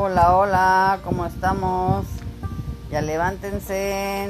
Hola, hola, ¿cómo estamos? Ya levántense.